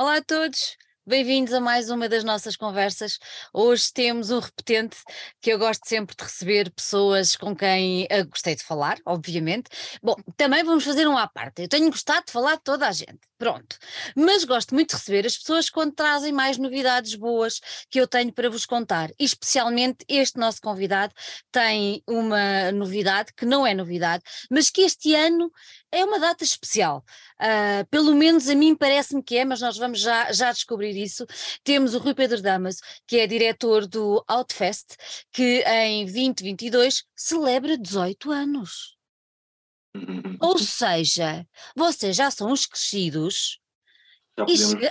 Olá a todos, bem-vindos a mais uma das nossas conversas. Hoje temos um repetente que eu gosto sempre de receber pessoas com quem uh, gostei de falar, obviamente. Bom, também vamos fazer um à parte. Eu tenho gostado de falar de toda a gente. Pronto. Mas gosto muito de receber as pessoas quando trazem mais novidades boas que eu tenho para vos contar. E especialmente este nosso convidado tem uma novidade que não é novidade, mas que este ano é uma data especial. Uh, pelo menos a mim parece-me que é, mas nós vamos já, já descobrir isso. Temos o Rui Pedro Damas, que é diretor do Outfest, que em 2022 celebra 18 anos. Ou seja, vocês já são os crescidos e chega,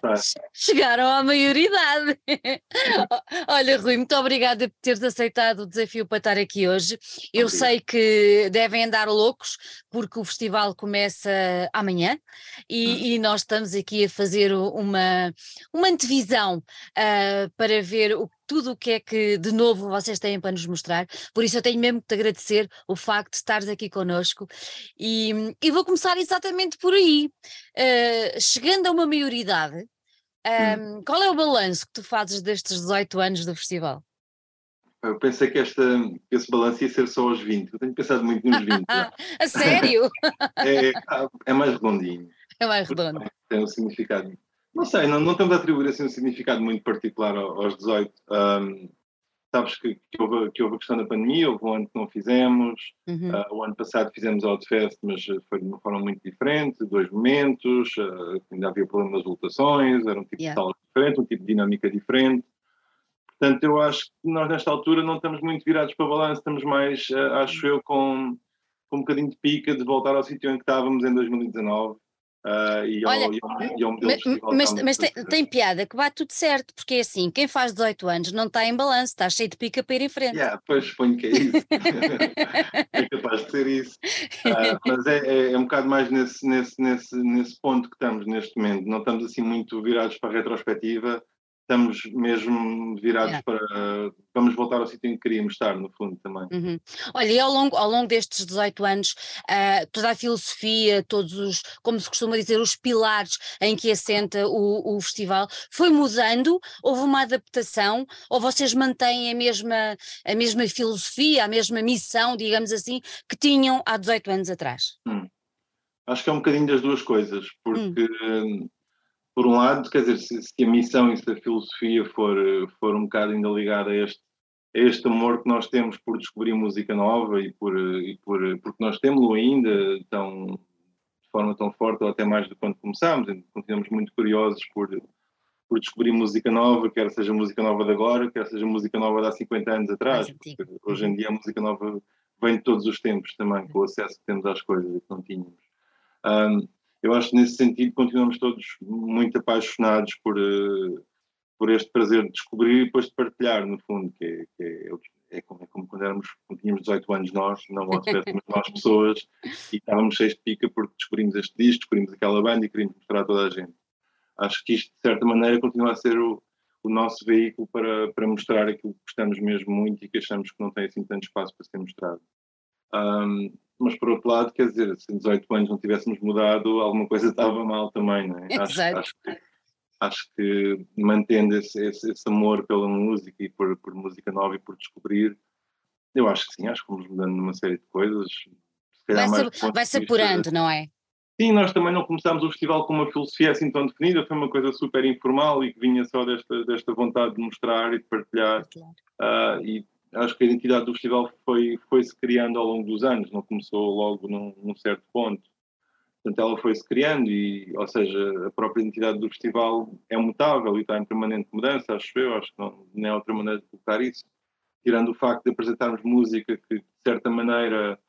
chegaram à maioridade. Olha, Rui, muito obrigada por teres aceitado o desafio para estar aqui hoje. Eu Obrigado. sei que devem andar loucos, porque o festival começa amanhã e, hum. e nós estamos aqui a fazer uma, uma antevisão uh, para ver o tudo o que é que de novo vocês têm para nos mostrar. Por isso eu tenho mesmo que te agradecer o facto de estares aqui connosco e, e vou começar exatamente por aí. Uh, chegando a uma maioridade, um, hum. qual é o balanço que tu fazes destes 18 anos do festival? Eu pensei que esta, esse balanço ia ser só aos 20. Eu tenho pensado muito nos 20. a sério? é, é mais redondinho. É mais redondo. Tem um significado não sei, não, não estamos a atribuir assim um significado muito particular aos 18. Um, sabes que, que, houve, que houve a questão da pandemia, houve um ano que não fizemos, uhum. uh, o ano passado fizemos a Outfest, mas foi de uma forma muito diferente, dois momentos, uh, ainda havia problemas de lotações, era um tipo yeah. de sala diferente, um tipo de dinâmica diferente. Portanto, eu acho que nós nesta altura não estamos muito virados para balanço, estamos mais, uh, acho eu, com, com um bocadinho de pica de voltar ao sítio em que estávamos em 2019 Uh, e, Olha, ao, e, ao, e ao mas, mas, tem, tem, piada que bate tudo certo, porque é assim, quem faz 18 anos não está em balanço, está cheio de pica para ir em frente. Yeah, pois suponho que é isso. é capaz de ser isso. Uh, mas é, é, é, um bocado mais nesse, nesse, nesse, nesse ponto que estamos neste momento. Não estamos assim muito virados para a retrospectiva, estamos mesmo virados yeah. para. Vamos voltar ao sítio em que queríamos estar, no fundo, também. Uhum. Olha, e ao longo, ao longo destes 18 anos, uh, toda a filosofia, todos os, como se costuma dizer, os pilares em que assenta o, o festival, foi mudando? Houve uma adaptação? Ou vocês mantêm a mesma, a mesma filosofia, a mesma missão, digamos assim, que tinham há 18 anos atrás? Hum. Acho que é um bocadinho das duas coisas, porque. Hum por um lado, quer dizer, se, se, a missão e se a filosofia for, for um bocado ainda ligada a este, a este amor que nós temos por descobrir música nova e por, e por porque nós temos-lo ainda tão, de forma tão forte ou até mais do que quando começámos, continuamos muito curiosos por, por descobrir música nova, quer seja música nova de agora, quer seja música nova de há 50 anos atrás, porque hoje em dia a música nova vem de todos os tempos também, com o acesso que temos às coisas que não tínhamos. Um, eu acho que nesse sentido continuamos todos muito apaixonados por, uh, por este prazer de descobrir e depois de partilhar, no fundo, que é, que é, é, como, é como, quando éramos, quando tínhamos 18 anos nós, não nós nós pessoas, e estávamos cheios de pica porque descobrimos este disco, descobrimos aquela banda e queríamos mostrar a toda a gente. Acho que isto, de certa maneira, continua a ser o, o nosso veículo para, para mostrar aquilo que gostamos mesmo muito e que achamos que não tem assim tanto espaço para ser mostrado. Um, mas por outro lado, quer dizer, se em 18 anos não tivéssemos mudado, alguma coisa estava mal também, não é? Acho, acho, que, acho que mantendo esse, esse, esse, amor pela música e por, por música nova e por descobrir, eu acho que sim, acho que fomos mudando numa série de coisas. Vai-se vai -se apurando, não é? Sim, nós também não começámos o festival com uma filosofia assim tão definida, foi uma coisa super informal e que vinha só desta, desta vontade de mostrar e de partilhar. Claro. Uh, e acho que a identidade do festival foi, foi se criando ao longo dos anos, não começou logo num, num certo ponto. Portanto, ela foi se criando e, ou seja, a própria identidade do festival é mutável e está em permanente mudança, acho eu, acho que não, não é outra maneira de colocar isso. Tirando o facto de apresentarmos música que, de certa maneira,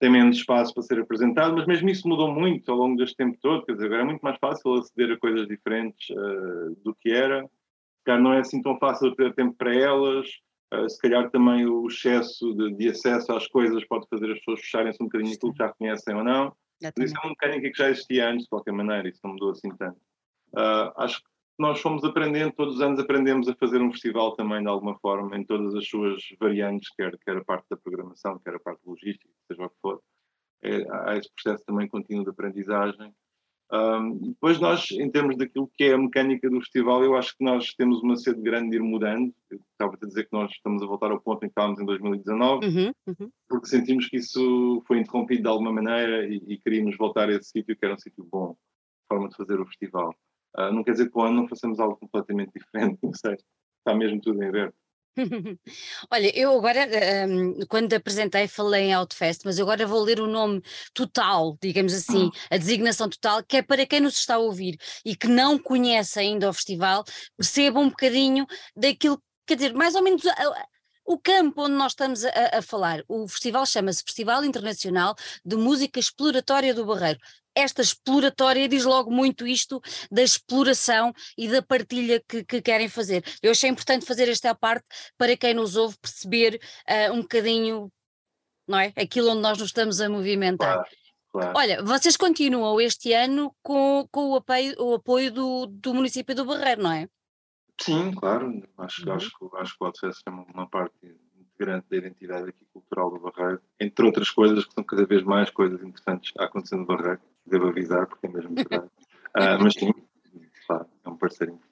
tem menos espaço para ser apresentado, mas mesmo isso mudou muito ao longo deste tempo todo, quer dizer, agora é muito mais fácil aceder a coisas diferentes uh, do que era, não é assim tão fácil ter tempo para elas, Uh, se calhar também o excesso de, de, acesso às coisas pode fazer as pessoas fecharem-se um bocadinho aquilo que já conhecem ou não. Isso é uma mecânica que já existia antes, de qualquer maneira, isso não mudou assim tanto. Uh, acho que nós fomos aprendendo, todos os anos aprendemos a fazer um festival também de alguma forma, em todas as suas variantes, quer, quer a parte da programação, quer a parte logística, seja o que for. É, há esse processo também contínuo de aprendizagem. Um, depois nós, em termos daquilo que é a mecânica do festival, eu acho que nós temos uma sede grande de ir mudando. Eu estava a dizer que nós estamos a voltar ao ponto em que estávamos em 2019, uhum, uhum. porque sentimos que isso foi interrompido de alguma maneira e, e queríamos voltar a esse sítio que era um sítio bom, forma de fazer o festival. Uh, não quer dizer que o ano não façamos algo completamente diferente, não sei. Está mesmo tudo em aberto. Olha, eu agora, um, quando apresentei, falei em Outfest, mas agora vou ler o nome total, digamos assim, hum. a designação total, que é para quem nos está a ouvir e que não conhece ainda o festival, perceba um bocadinho daquilo, quer dizer, mais ou menos. O campo onde nós estamos a, a falar, o festival chama-se Festival Internacional de Música Exploratória do Barreiro esta exploratória diz logo muito isto da exploração e da partilha que, que querem fazer. Eu achei importante fazer esta parte para quem nos ouve perceber uh, um bocadinho, não é? Aquilo onde nós nos estamos a movimentar. Claro, claro. Olha, vocês continuam este ano com, com o apoio, o apoio do, do município do Barreiro, não é? Sim, claro. Acho, uhum. acho, acho que o Outfest é uma parte integrante da identidade aqui cultural do Barreiro, entre outras coisas que são cada vez mais coisas interessantes a acontecer no Barreiro devo avisar, porque é mesmo verdade. uh, mas sim, claro, é um parceiro importante.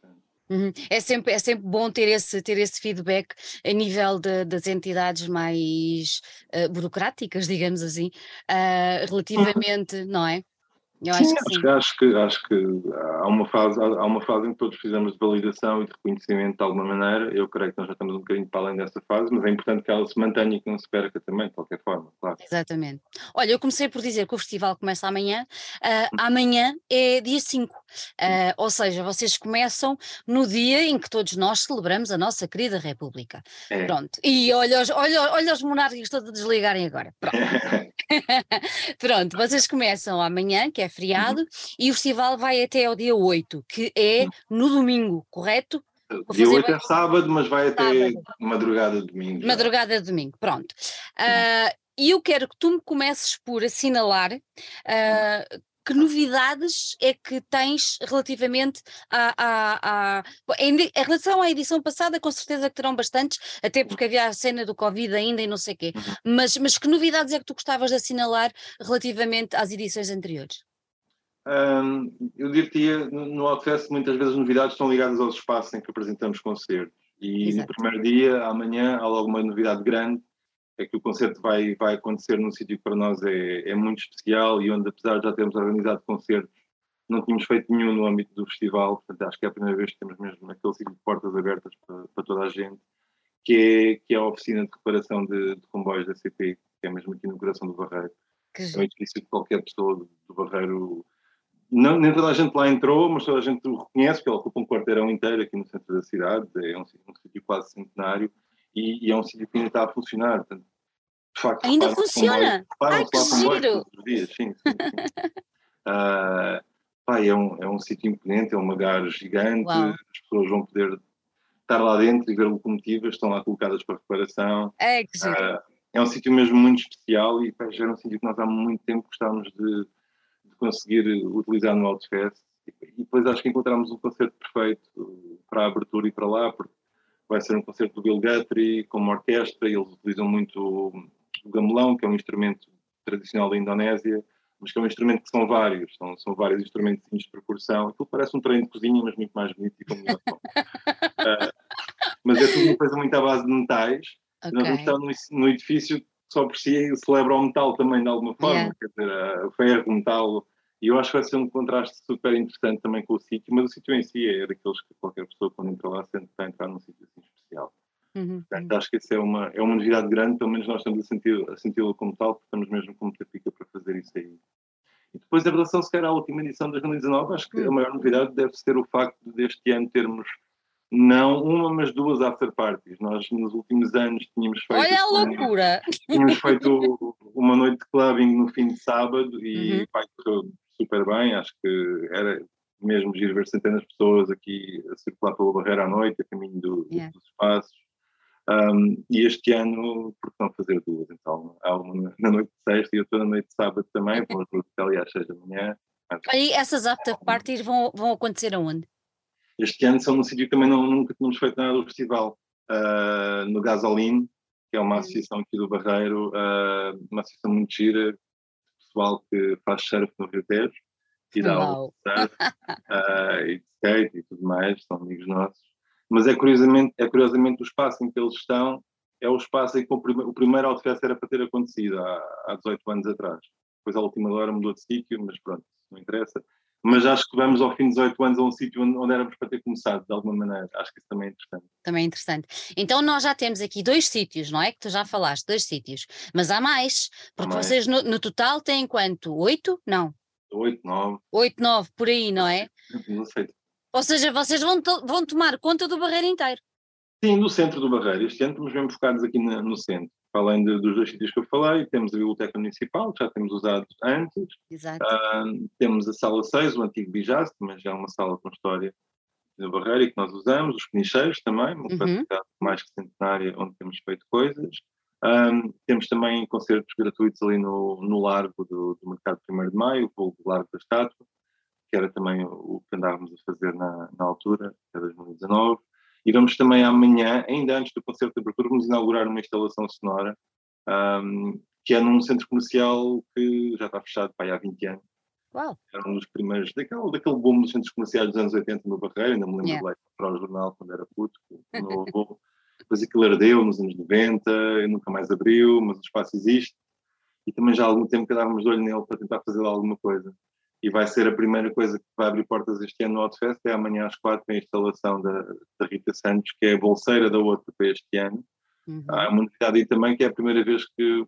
Uhum. É, sempre, é sempre bom ter esse, ter esse feedback a nível de, das entidades mais uh, burocráticas, digamos assim, uh, relativamente, não é? Eu sim, acho, que sim. Acho, que, acho que há uma, fase, há uma fase em que todos precisamos de validação e de reconhecimento de alguma maneira. Eu creio que nós já estamos um bocadinho para além dessa fase, mas é importante que ela se mantenha e que não se perca também, de qualquer forma, claro. Exatamente. Olha, eu comecei por dizer que o festival começa amanhã. Uh, amanhã é dia 5, uh, ah, ou seja, vocês começam no dia em que todos nós celebramos a nossa querida República. É. Pronto. E olha os, olha, olha os monárquicos todos a desligarem agora. Pronto. Pronto, vocês começam amanhã, que é feriado, uhum. e o festival vai até ao dia 8, que é no domingo, correto? Dia 8 é sábado, mas vai até sábado. madrugada de domingo. Madrugada de domingo, pronto. Uh, e eu quero que tu me comeces por assinalar uh, que novidades é que tens relativamente a, a, a, em, relação à edição passada, com certeza que terão bastantes, até porque havia a cena do Covid ainda e não sei o quê, uhum. mas, mas que novidades é que tu gostavas de assinalar relativamente às edições anteriores? Eu diria no Outfest muitas vezes as novidades estão ligadas aos espaços em que apresentamos concertos e Exato. no primeiro dia, amanhã, há logo uma novidade grande é que o concerto vai, vai acontecer num sítio que para nós é, é muito especial e onde, apesar de já termos organizado concertos, não tínhamos feito nenhum no âmbito do festival, portanto acho que é a primeira vez que temos mesmo aquele sítio de portas abertas para, para, toda a gente, que é, que é a oficina de reparação de, de comboios da CP, que é mesmo aqui no coração do Barreiro. Que é um edifício que qualquer pessoa do, do Barreiro. Não, nem toda a gente lá entrou, mas toda a gente o reconhece, porque ele ocupa um quarteirão inteiro aqui no centro da cidade, é um, um sítio quase centenário, e, e, é um sítio que ainda está a funcionar. Portanto, de facto, ainda funciona? Ai, que giro! Dias, sim, sim, sim. uh, pá, é um, é um sítio imponente, é uma gar gigante, Uau. as pessoas vão poder estar lá dentro e ver locomotivas, estão lá colocadas para reparação. É, que giro. Uh, é um sítio mesmo muito especial e pá, já era um sítio que nós há muito tempo gostávamos de, de conseguir utilizar no Outfest. E depois acho que encontramos um concerto perfeito para a abertura e para lá, porque vai ser um concerto do Bill Guthrie com uma orquestra, eles utilizam muito o gamelão, que é um instrumento tradicional da Indonésia, mas que é um instrumento que são vários, são, são vários instrumentos de percussão. Aquilo parece um treino de cozinha, mas muito mais bonito e com melhor som. uh, mas é tudo uma coisa muito à base de metais. Okay. Nós vamos estar no, no, edifício só por si celebra o metal também de alguma forma, yeah. quer dizer, uh, o ferro, o metal, e eu acho que vai ser um contraste super interessante também com o sítio, mas o sítio em si é daqueles que qualquer pessoa quando entra lá sente que está a entrar num sítio assim especial. Uhum. Portanto, acho que isso é uma, é uma novidade grande, pelo menos nós estamos a senti-la senti como tal, porque estamos mesmo com muita pica para fazer isso aí. E depois, em relação sequer à última edição de 2019, acho que a uhum. maior novidade deve ser o facto de deste ano termos não uma, mas duas after parties. Nós nos últimos anos tínhamos feito. Olha a loucura! Tínhamos feito uma noite de clubbing no fim de sábado e uhum. correu super bem. Acho que era mesmo giro ver centenas de pessoas aqui a circular pela barreira à noite, a caminho do, yeah. dos espaços. Um, e este ano, porque não fazer duas? Então, há uma na noite de sexta e outra na noite de sábado também, vamos até ali às seis da manhã. E essas after parties vão, vão acontecer aonde? Este ano são num sítio que também não, nunca tínhamos feito nada do festival, uh, no Gasoline, que é uma hum. associação aqui do Barreiro, uh, uma associação muito gira, pessoal que faz surf no Rio Tejo, ir ao uh, e de skate e tudo mais, são amigos nossos. Mas é curiosamente, é curiosamente o espaço em que eles estão, é o espaço em que o, prime o primeiro Outfest era para ter acontecido há, há 18 anos atrás. Depois a última hora mudou de sítio, mas pronto, não interessa mas acho que vamos ao fim de 18 anos a um sítio onde, onde, éramos para ter começado, de alguma maneira. Acho que isso também é interessante. Também é interessante. Então nós já temos aqui dois sítios, não é? Que tu já falaste, dois sítios. Mas há mais, porque há mais. vocês no, no, total têm quanto? Oito? Não. Oito, nove. Oito, nove, por aí, não é? Não sei. Ou seja, vocês vão, to vão tomar conta do Barreiro inteiro. Sim, do centro do Barreiro. Este ano estamos mesmo focados aqui na, no centro além de, dos dois sítios que eu falei, temos a Biblioteca Municipal, que já temos usado antes. Uh, temos a Sala 6, o antigo Bijaz, mas já é uma sala com história na Barreira e que nós usamos. Os Penicheiros também, uma uhum. mais que centenária, onde temos feito coisas. Um, temos também concertos gratuitos ali no, no Largo do, do Mercado 1 de Maio, o Largo da Estátua, que era também o que andávamos a fazer na, na altura, que é 2019. E vamos também amanhã, ainda antes do concerto de abertura, vamos inaugurar uma instalação sonora um, que é num centro comercial que já está fechado para há 20 anos. Uau. Era um dos primeiros, daquele, daquele boom dos centros comerciais dos anos 80 no Barreiro, ainda me lembro yeah. de ler para o jornal quando era puto, o meu avô. Depois aquilo ardeu nos anos 90, e nunca mais abriu, mas o espaço existe. E também já há algum tempo que dávamos de olho nele para tentar fazer alguma coisa e vai ser a primeira coisa que vai abrir portas este ano no Outfest, é amanhã às quatro a instalação da, da Rita Santos, que é a bolseira da outra para este ano. Uhum. Há uma novidade aí também, que é a primeira vez que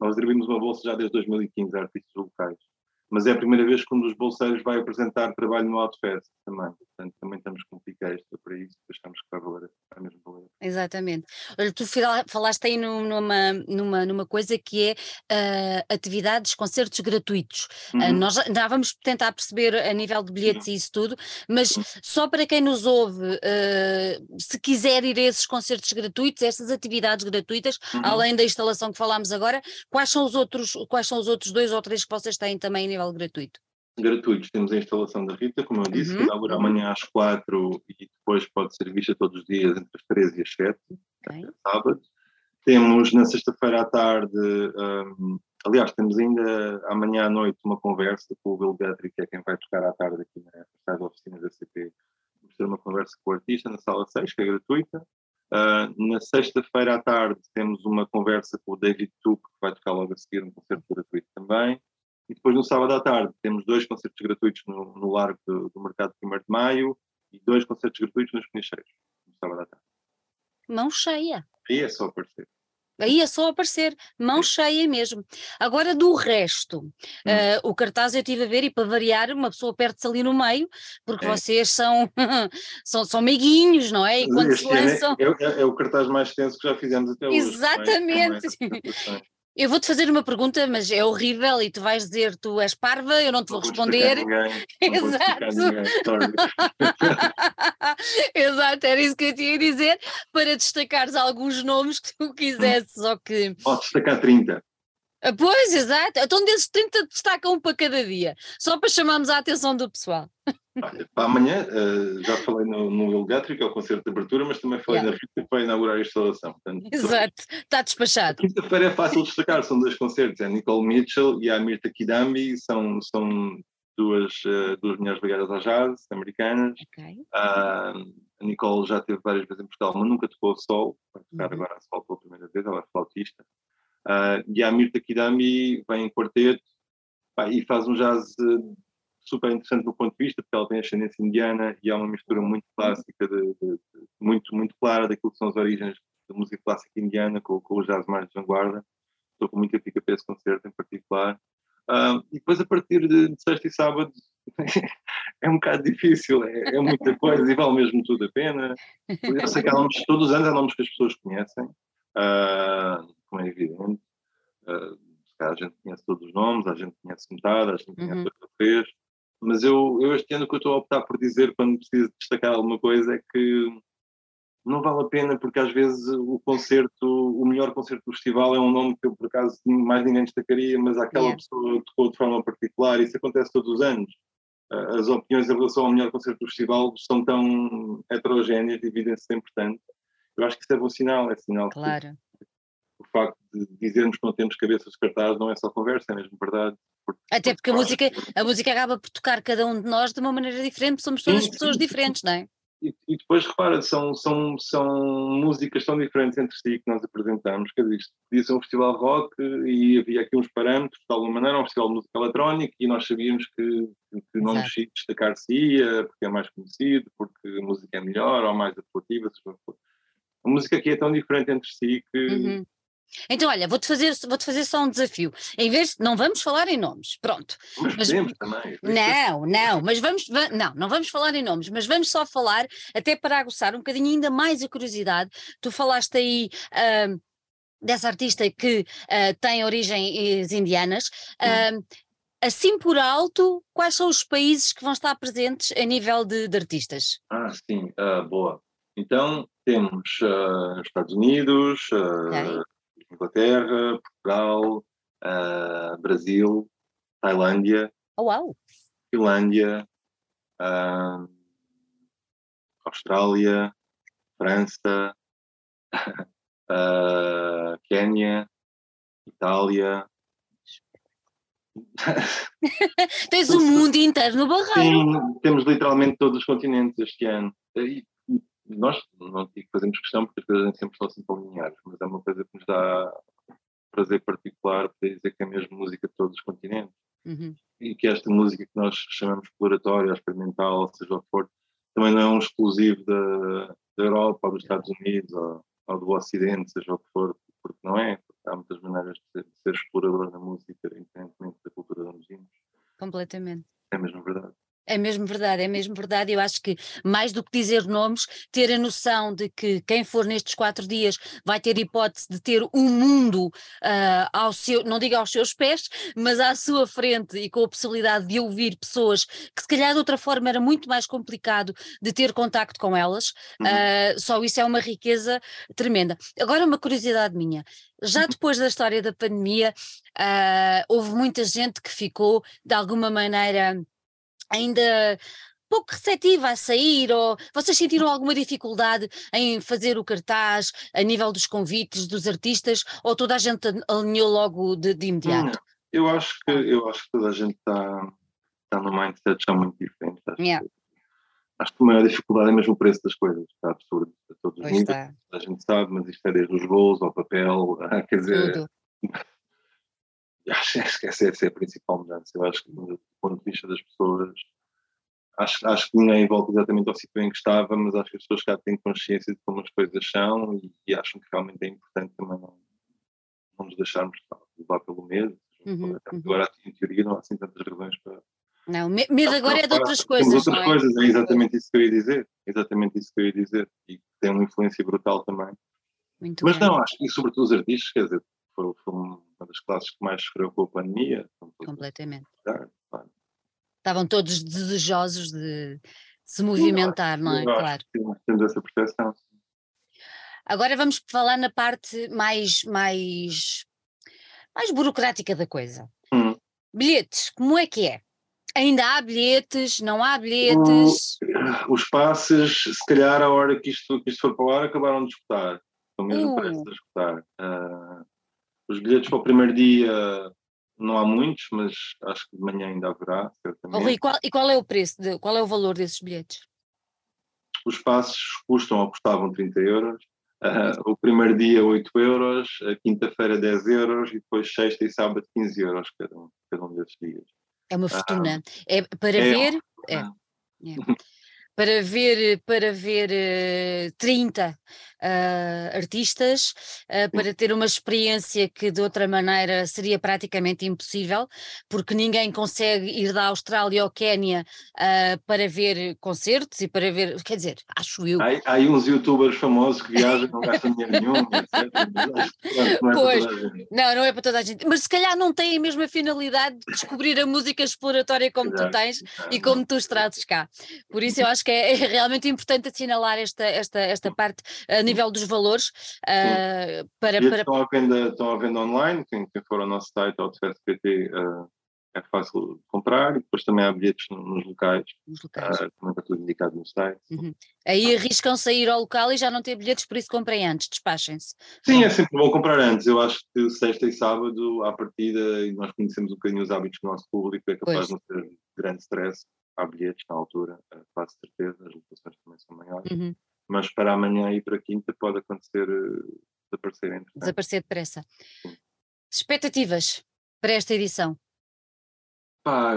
nós distribuímos uma bolsa já desde 2015 a artistas locais mas é a primeira vez que um dos bolseiros vai apresentar trabalho no Outfest também. Portanto, também estamos com pica extra para isso, achamos que vai valer a mesma valer. Exatamente. Olha, tu falaste aí numa, numa, numa coisa que é uh, atividades, concertos gratuitos. Ah, uhum. Uh, nós já vamos tentar perceber a nível de bilhetes uhum. e isso tudo, mas uhum. só para quem nos ouve, uh, se quiser ir a esses concertos gratuitos, essas atividades gratuitas, uhum. além da instalação que falámos agora, quais são os outros, quais são os outros dois ou três que vocês têm também a nível nível gratuito? Gratuitos, temos a instalação da Rita, como eu disse, uhum. que inaugura amanhã às quatro e depois pode ser vista todos os dias entre as 13 e as 7, okay. sábado. Temos na sexta-feira à tarde, um, aliás, temos ainda amanhã à noite uma conversa com o Bill Guthrie, que é quem vai tocar à tarde aqui na da oficina da CP. Vamos ter uma conversa com o artista na sala 6, que é gratuita. Uh, na sexta-feira à tarde temos uma conversa com o David Tuck, que vai tocar logo a seguir um concerto gratuito também. E depois no sábado à tarde temos dois concertos gratuitos no, no Largo do, do Mercado 1 de Maio e dois concertos gratuitos nos Penicheiros, no sábado à tarde. Mão cheia. Aí é só aparecer. Aí é só aparecer, mão cheia mesmo. Agora do resto, hum. uh, o cartaz eu estive a ver e para variar, uma pessoa perde-se ali no meio, porque é. vocês são, são, são meiguinhos, não é? E quando se é, lançam. É, é, é, o cartaz mais tenso que já fizemos até hoje. É? Exatamente. Eu vou-te fazer uma pergunta, mas é horrível e tu vais dizer tu és parva, eu não te vou, vou responder. Ninguém, Exato. Exato, era isso que eu tinha a dizer, para destacares alguns nomes que tu quisesses ou que. Pode destacar 30. Ah, pois, exato. Então desses 30 destaca um para cada dia, só para chamarmos a atenção do pessoal. Olha, para amanhã, uh, já falei no, no Guthrie, que é o concerto de abertura, mas também falei yeah. na Rita para inaugurar a instalação. Portanto, Exato, está despachado. Quinta-feira é fácil destacar, são dois concertos, é Nicole Mitchell e a Mirta Kidambi, são, são duas, uh, duas mulheres ligadas ao jazz, americanas. Okay. Uh, a Nicole já esteve várias vezes em Portugal, mas nunca tocou sol, vai tocar uhum. agora a sol pela primeira vez, ela é flautista. Uh, e a Mirta Kidami vem em quarteto pá, e faz um jazz uh, super interessante do ponto de vista, porque ela tem ascendência indiana e há uma mistura muito clássica, de, de, de, muito, muito clara daquilo que são as origens da música clássica indiana com, com o jazz mais de vanguarda. Estou com muita pica para esse concerto em particular. Uh, e depois, a partir de, de sexta e sábado, é um bocado difícil, é, é, muita coisa e vale mesmo tudo a pena. Eu sei que há nomes, todos os anos há nomes que as pessoas conhecem. Uh, como é evidente. Uh, a gente conhece todos os nomes, a gente conhece metade, a gente conhece uhum. outra vez. Mas eu, eu este ano o que eu estou a optar por dizer quando preciso destacar alguma coisa é que não vale a pena porque às vezes o concerto, o melhor concerto do festival é um nome que eu por acaso mais ninguém destacaria, mas aquela yeah. pessoa tocou de forma particular, isso acontece todos os anos. As opiniões em relação ao melhor concerto do festival são tão heterogéneas, dividem-se sempre tanto. Eu acho que isso é bom sinal, é sinal claro. que facto de dizermos que não temos cabeças de cartaz não é só conversa, é mesmo verdade. Porque, Até porque a música, a música acaba por tocar cada um de nós de uma maneira diferente, somos todas sim, pessoas sim, diferentes, não é? E, e, depois repara, são, são, são músicas tão diferentes entre si que nós apresentamos, quer dizer, isto podia ser um festival rock e havia aqui uns parâmetros, de alguma maneira, um festival de música eletrónica e nós sabíamos que, que não nos destacar-se-ia, porque é mais conhecido, porque a música é melhor ou mais apelativa, seja A música aqui é tão diferente entre si que... Uhum então, olha, vou-te fazer, vou -te fazer só um desafio. Em vez não vamos falar em nomes, pronto. Mas, mas podemos também. Não, não, mas vamos, não, não vamos falar em nomes, mas vamos só falar, até para aguçar um bocadinho ainda mais a curiosidade. Tu falaste aí. Uh, dessa artista que uh, tem origens indianas. Uh, assim por alto, quais são os países que vão estar presentes a nível de, de artistas? Ah, sim, uh, boa. Então temos uh, Estados Unidos, okay. Inglaterra, Portugal, uh, Brasil, Tailândia, oh, wow. Finlândia, uh, Austrália, França, uh, Quénia, Itália. Tens o mundo inteiro no barreiro. Sim, temos literalmente todos os continentes este ano. Nós não digo que fazemos questão porque as coisas sempre são assim tão lineares, mas é uma coisa que nos dá prazer particular poder dizer que é mesmo música de todos os continentes. Uhum. E que esta música que nós chamamos exploratória, experimental, seja o que for, também não é um exclusivo da, da Europa ou dos Estados Unidos ou, ou, do Ocidente, seja o que for, porque não é. Porque há muitas maneiras de ser, de ser explorador na música, independentemente da cultura onde vimos. Completamente. É mesmo verdade. É mesmo verdade, é mesmo verdade. Eu acho que mais do que dizer nomes, ter a noção de que quem for nestes quatro dias vai ter hipótese de ter o um mundo uh, ao seu, não digo aos seus pés, mas à sua frente e com a possibilidade de ouvir pessoas que se calhar de outra forma era muito mais complicado de ter contacto com elas. Uhum. Uh, só isso é uma riqueza tremenda. Agora uma curiosidade minha. Já uhum. depois da história da pandemia, uh, houve muita gente que ficou de alguma maneira ainda pouco receptiva a sair, ou vocês sentiram alguma dificuldade em fazer o cartaz a nível dos convites dos artistas, ou toda a gente alinhou logo de, de imediato? Não, eu acho que eu acho que toda a gente está tá no mindset já muito diferente. Acho, yeah. que, acho que a maior dificuldade é mesmo o preço das coisas, está absurdo a todos os níveis, a gente sabe, mas isto é desde os voos ao papel, quer dizer. Tudo. Acho, que essa, é a principal mudança. Eu acho que, do ponto de vista das pessoas, acho, acho que ninguém volta exatamente ao sítio em que estava, mas acho que as pessoas cá têm consciência de como as coisas são e, e acham que realmente é importante também não, não nos deixarmos levar pelo medo. Uhum, agora, uhum. em teoria, não há assim tantas razões para. Não, medo agora é de outras coisas. outras é? coisas, é exatamente isso que eu ia dizer. Exatamente isso que eu ia dizer. E tem uma influência brutal também. Muito Mas bem. não, acho que, sobretudo os artistas, quer dizer, foi, foi uma das classes que mais sofreu com a pandemia. Completamente. Claro. Estavam todos desejosos de se movimentar, não é? Claro. Temos essa percepção. Agora vamos falar na parte mais, mais, mais burocrática da coisa. Hum. Bilhetes, como é que é? Ainda há bilhetes? Não há bilhetes? O, os passes, se calhar, a hora que isto, que isto for para o ar, acabaram de escutar. Pelo menos uh. parece de escutar. Uh, os bilhetes para o primeiro dia não há muitos, mas acho que de manhã ainda haverá, certamente. Oh, e, qual, e qual é o preço, de, qual é o valor desses bilhetes? Os passos custam ou custavam 30 euros, uh, o primeiro dia 8 euros, a quinta-feira 10 euros e depois sexta e sábado 15 euros cada um, cada um desses dias. É uma fortuna. Uh, é para é ver. É, é. para ver, para ver uh, 30 uh, artistas, uh, para ter uma experiência que de outra maneira seria praticamente impossível, porque ninguém consegue ir da Austrália ou Quénia uh, para ver concertos e para ver, quer dizer, acho eu. Há, há uns youtubers famosos que viajam não gastam dinheiro nenhum, etc. Não, é pois, não, não é para toda a gente, mas se calhar não tem a mesma finalidade de descobrir a música exploratória como Exato. tu tens e como tu trazes cá. Por isso eu acho que é, é realmente importante assinalar esta, esta, esta parte a nível dos valores uh, para, para... Estão, à venda, estão à venda online, quem, quem for ao nosso site, ao uh, é fácil de comprar e depois também há bilhetes nos locais, nos locais. Uh, também está tudo indicado no site. Uhum. Aí arriscam sair ao local e já não ter bilhetes, por isso comprem antes, despachem-se. Sim, é sempre bom comprar antes. Eu acho que sexta e sábado, à partida, e nós conhecemos um bocadinho os hábitos do nosso público, é capaz pois. de não ter grande stress. Há bilhetes na altura, quase certeza, as lotações também são maiores. Uhum. Mas para amanhã e para quinta pode acontecer uh, desaparecer. Desaparecer depressa. Expectativas para esta edição? Pá,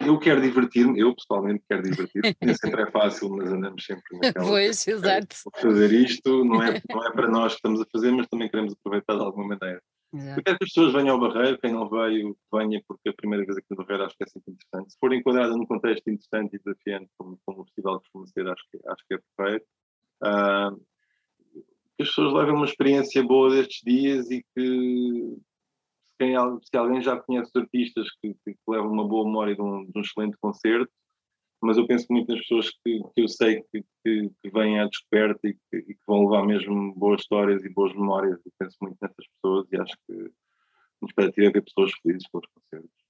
eu quero divertir-me, eu pessoalmente quero divertir-me, nem sempre é fácil, mas andamos sempre naquela. Pois, exato. Fazer isto não é, não é para nós que estamos a fazer, mas também queremos aproveitar de alguma maneira. Eu quero que as pessoas venham ao Barreiro, quem não veio, venha, porque a primeira vez aqui no Barreiro acho que é sempre interessante. Se for enquadrada num contexto interessante e desafiante, como, como o festival costuma ser, acho que, acho que é perfeito. Uh, que as pessoas levem uma experiência boa destes dias e que quem, se alguém já conhece artistas que, que, levam uma boa memória de um, de um, excelente concerto, mas eu penso muito nas pessoas que, que eu sei que, que, que vêm à descoberta e que, e que, vão levar mesmo boas histórias e boas memórias. Eu penso muito nessas pessoas e acho que a expectativa é ver pessoas felizes com os concertos.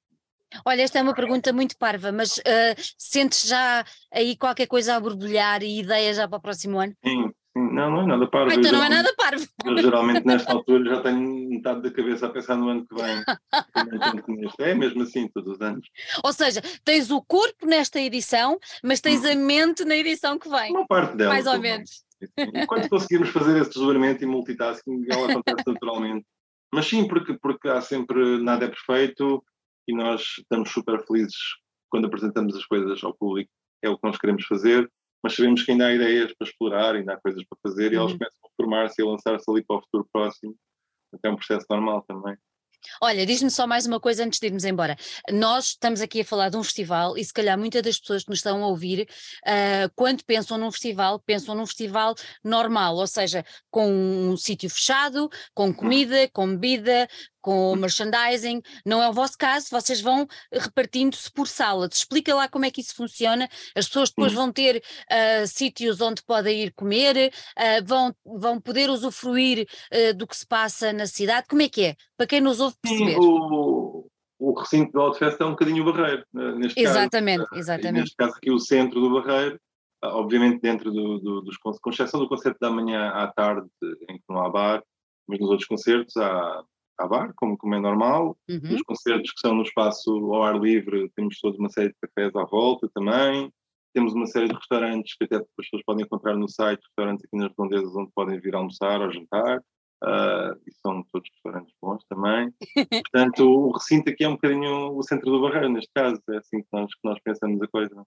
Olha, esta é uma pergunta muito parva, mas uh, sentes já aí qualquer coisa a borbulhar e ideias já para o próximo ano? Sim, não, não é nada parvo. Então não é nada parvo. Eu geralmente nesta altura já tenho metade da cabeça a pensar no ano que vem. é mesmo assim, todos os anos. Ou seja, tens o corpo nesta edição, mas tens a mente na edição que vem. Uma parte dela. Mais ou menos. E quando conseguirmos fazer esse desdobramento e multitasking, ela acontece naturalmente. Mas sim, porque, porque há sempre nada é perfeito e nós estamos super felizes quando apresentamos as coisas ao público. É o que nós queremos fazer mas sabemos que ainda há ideias para explorar, ainda há coisas para fazer uhum. e elas uhum. começam a formar-se e a lançar-se ali para o futuro próximo. Até é um processo normal também. Olha, diz-me só mais uma coisa antes de irmos embora. Nós estamos aqui a falar de um festival e se calhar muitas das pessoas que nos estão a ouvir, uh, quando pensam num festival, pensam num festival normal, ou seja, com um sítio fechado, com comida, com bebida, com merchandising, não é o vosso caso, vocês vão repartindo-se por sala. Explica lá como é que isso funciona. As pessoas depois vão ter uh, sítios onde podem ir comer, uh, vão, vão poder usufruir uh, do que se passa na cidade. Como é que é? Para quem nos ouve perceber. O, o recinto do Outfest é um bocadinho o Barreiro, neste exatamente, caso. Exatamente, Neste caso aqui o centro do Barreiro, obviamente dentro do, do, dos com exceção do concerto da manhã à tarde, em que não há bar, mas nos outros concertos há bar, como, como é normal. Uhum. Os concertos que são no espaço ao ar livre, temos toda uma série de cafés à volta também. Temos uma série de restaurantes que até as pessoas podem encontrar no site, restaurantes aqui nas redondezas onde podem vir almoçar ou jantar. Uh, e são todos restaurantes bons também. Portanto, o recinto aqui é um bocadinho o centro do Barreiro, neste caso, é assim que nós, que nós pensamos a coisa.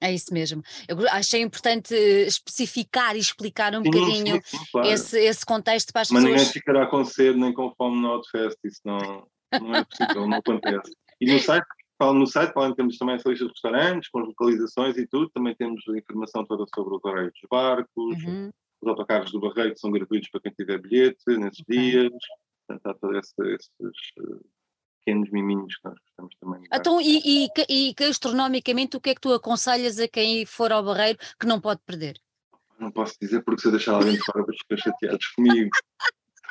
É isso mesmo. Eu achei importante especificar e explicar um sim, bocadinho sim, sim, claro. esse, esse contexto para as Mas pessoas. Mas ninguém ficará com sede nem com fome no Outfest, isso não, não é possível, não acontece. E no site, no site, além temos também essa lista de restaurantes, com as localizações e tudo, também temos a informação toda sobre os horários dos barcos, uhum. os autocarros do Barreiro que são gratuitos para quem tiver bilhete nesses okay. dias. Portanto, há todos esses, esses pequenos miminhos que nós gostamos também. Então, e, e, e gastronomicamente, o que é que tu aconselhas a quem for ao Barreiro que não pode perder? Não posso dizer porque se eu deixar alguém de fora para ficar chateados comigo.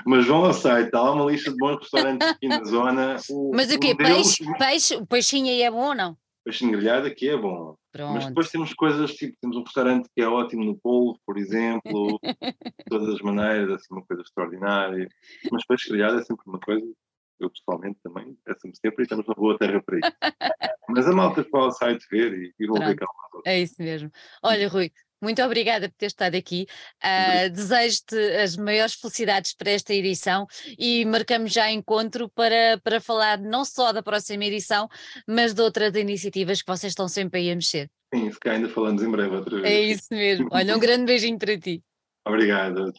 Mas vão ao site, há uma lista de bons restaurantes aqui na zona. O, Mas o quê? Peixe, peixe, o peixinho aí é bom ou não? Peixinho grelhado aqui é bom. Pronto. Mas depois temos coisas tipo, temos um restaurante que é ótimo no polvo, por exemplo, de todas as maneiras, assim, uma coisa extraordinária. Mas peixe grelhado é sempre uma coisa eu pessoalmente também peço-me sempre e estamos na boa terra para isso. Mas a malta para o site ver e, e vão ver cá É isso mesmo. Olha, Rui, muito obrigada por ter estado aqui. Uh, Desejo-te as maiores felicidades para esta edição e marcamos já encontro para, para falar não só da próxima edição, mas de outras iniciativas que vocês estão sempre aí a mexer. Sim, se cá ainda falamos em breve outra vez. É isso mesmo. Olha, um grande beijinho para ti. Obrigado.